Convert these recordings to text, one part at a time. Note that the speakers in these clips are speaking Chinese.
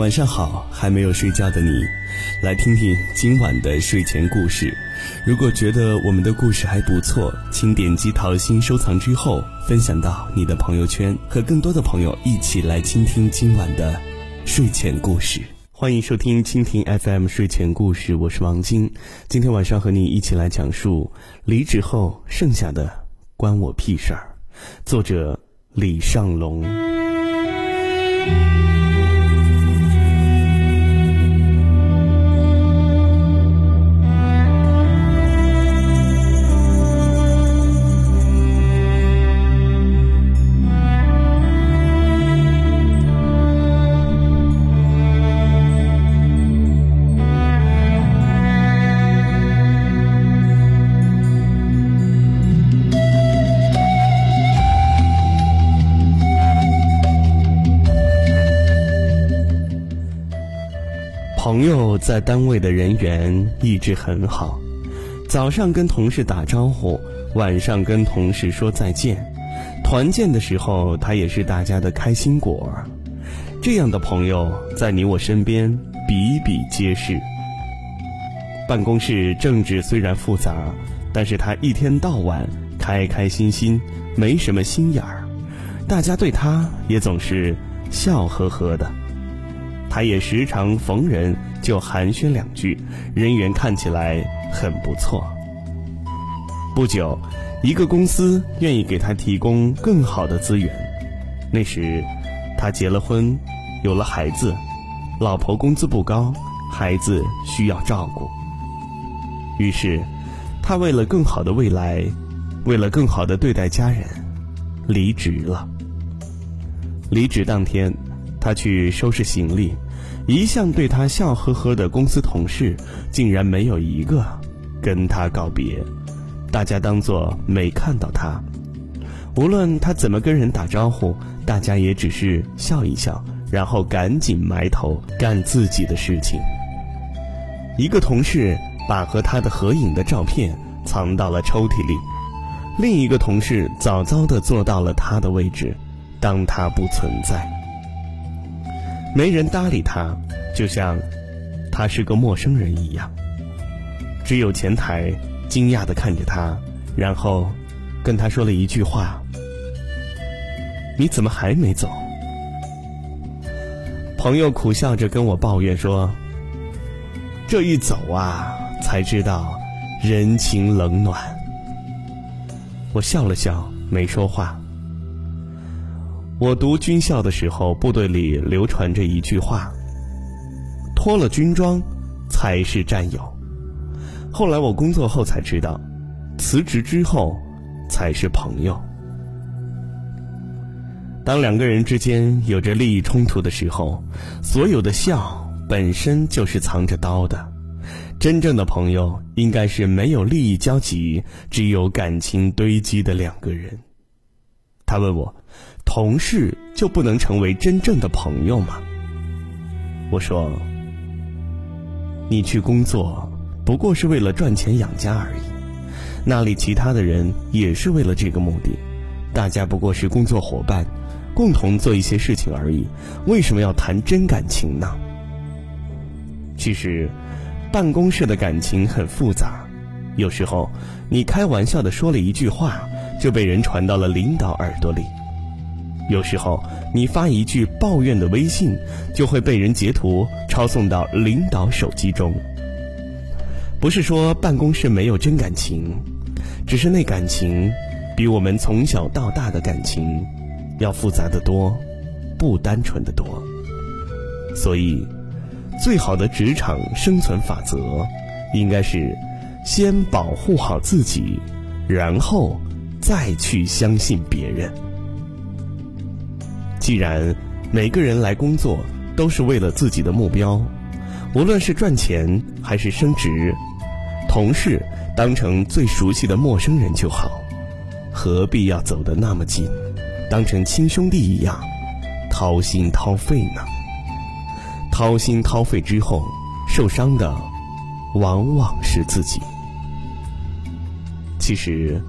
晚上好，还没有睡觉的你，来听听今晚的睡前故事。如果觉得我们的故事还不错，请点击桃心收藏之后，分享到你的朋友圈，和更多的朋友一起来倾听今晚的睡前故事。欢迎收听蜻蜓 FM 睡前故事，我是王晶。今天晚上和你一起来讲述离职后剩下的关我屁事儿。作者李尚龙。在单位的人缘一直很好，早上跟同事打招呼，晚上跟同事说再见，团建的时候他也是大家的开心果。这样的朋友在你我身边比比皆是。办公室政治虽然复杂，但是他一天到晚开开心心，没什么心眼儿，大家对他也总是笑呵呵的。他也时常逢人就寒暄两句，人缘看起来很不错。不久，一个公司愿意给他提供更好的资源。那时，他结了婚，有了孩子，老婆工资不高，孩子需要照顾。于是，他为了更好的未来，为了更好的对待家人，离职了。离职当天。他去收拾行李，一向对他笑呵呵的公司同事，竟然没有一个跟他告别，大家当作没看到他。无论他怎么跟人打招呼，大家也只是笑一笑，然后赶紧埋头干自己的事情。一个同事把和他的合影的照片藏到了抽屉里，另一个同事早早地坐到了他的位置，当他不存在。没人搭理他，就像他是个陌生人一样。只有前台惊讶地看着他，然后跟他说了一句话：“你怎么还没走？”朋友苦笑着跟我抱怨说：“这一走啊，才知道人情冷暖。”我笑了笑，没说话。我读军校的时候，部队里流传着一句话：“脱了军装，才是战友。”后来我工作后才知道，辞职之后，才是朋友。当两个人之间有着利益冲突的时候，所有的笑本身就是藏着刀的。真正的朋友，应该是没有利益交集，只有感情堆积的两个人。他问我。同事就不能成为真正的朋友吗？我说，你去工作不过是为了赚钱养家而已，那里其他的人也是为了这个目的，大家不过是工作伙伴，共同做一些事情而已，为什么要谈真感情呢？其实，办公室的感情很复杂，有时候你开玩笑的说了一句话，就被人传到了领导耳朵里。有时候，你发一句抱怨的微信，就会被人截图抄送到领导手机中。不是说办公室没有真感情，只是那感情比我们从小到大的感情要复杂的多，不单纯的多。所以，最好的职场生存法则，应该是先保护好自己，然后再去相信别人。既然每个人来工作都是为了自己的目标，无论是赚钱还是升职，同事当成最熟悉的陌生人就好，何必要走得那么近，当成亲兄弟一样掏心掏肺呢？掏心掏肺之后，受伤的往往是自己。其实，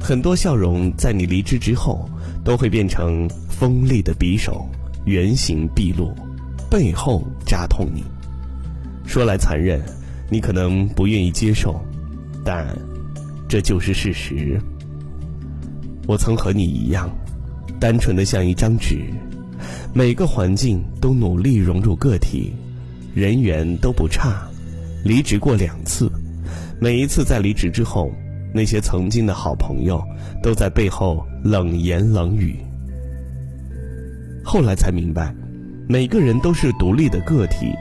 很多笑容在你离职之后都会变成。锋利的匕首，原形毕露，背后扎痛你。说来残忍，你可能不愿意接受，但这就是事实。我曾和你一样，单纯的像一张纸，每个环境都努力融入个体，人缘都不差，离职过两次，每一次在离职之后，那些曾经的好朋友都在背后冷言冷语。后来才明白，每个人都是独立的个体，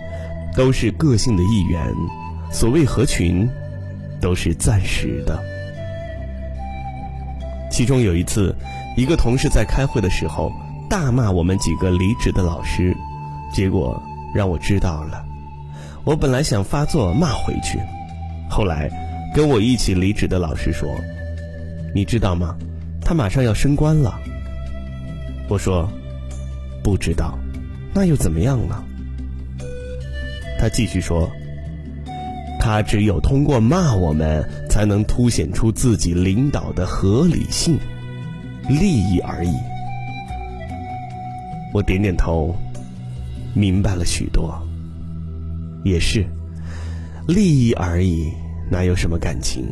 都是个性的一员，所谓合群，都是暂时的。其中有一次，一个同事在开会的时候大骂我们几个离职的老师，结果让我知道了。我本来想发作骂回去，后来跟我一起离职的老师说：“你知道吗？他马上要升官了。”我说：“不知道，那又怎么样呢？”他继续说。他只有通过骂我们，才能凸显出自己领导的合理性、利益而已。我点点头，明白了许多。也是，利益而已，哪有什么感情？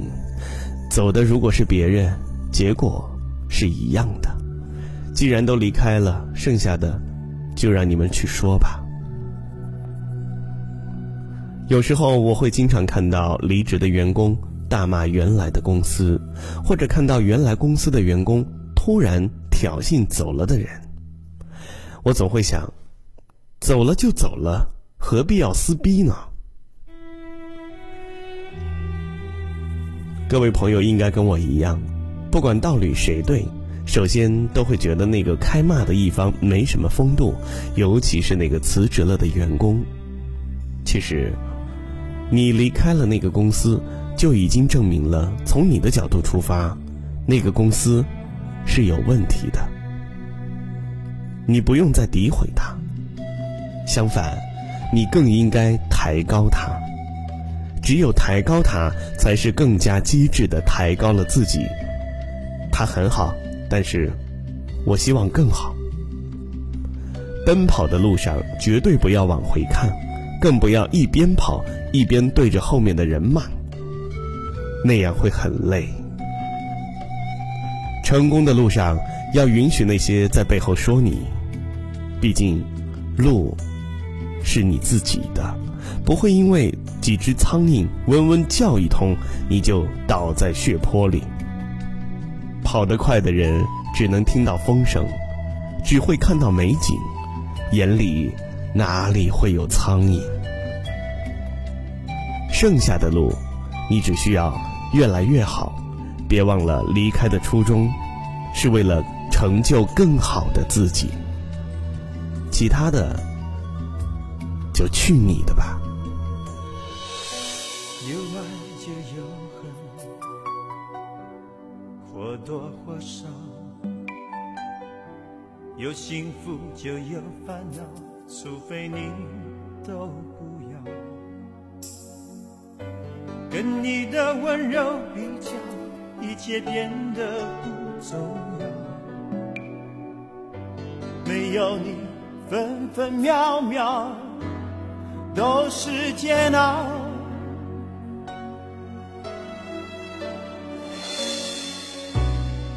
走的如果是别人，结果是一样的。既然都离开了，剩下的就让你们去说吧。有时候我会经常看到离职的员工大骂原来的公司，或者看到原来公司的员工突然挑衅走了的人。我总会想，走了就走了，何必要撕逼呢？各位朋友应该跟我一样，不管道理谁对，首先都会觉得那个开骂的一方没什么风度，尤其是那个辞职了的员工。其实。你离开了那个公司，就已经证明了，从你的角度出发，那个公司是有问题的。你不用再诋毁他，相反，你更应该抬高他。只有抬高他，才是更加机智的抬高了自己。他很好，但是，我希望更好。奔跑的路上，绝对不要往回看。更不要一边跑一边对着后面的人骂，那样会很累。成功的路上要允许那些在背后说你，毕竟路是你自己的，不会因为几只苍蝇嗡嗡叫一通你就倒在血泊里。跑得快的人只能听到风声，只会看到美景，眼里。哪里会有苍蝇？剩下的路，你只需要越来越好。别忘了离开的初衷，是为了成就更好的自己。其他的，就去你的吧。有爱就有恨，或多或少；有幸福就有烦恼。除非你都不要，跟你的温柔比较，一切变得不重要。没有你，分分秒秒都是煎熬。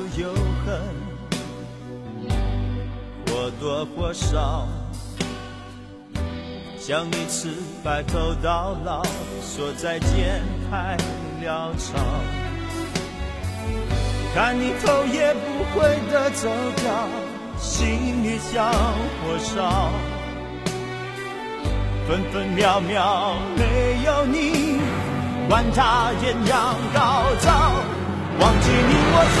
就有恨，或多或少。想一次白头到老，说再见太潦草。看你头也不回的走掉，心里像火烧。分分秒秒没有你，管它艳阳高照。忘记你我做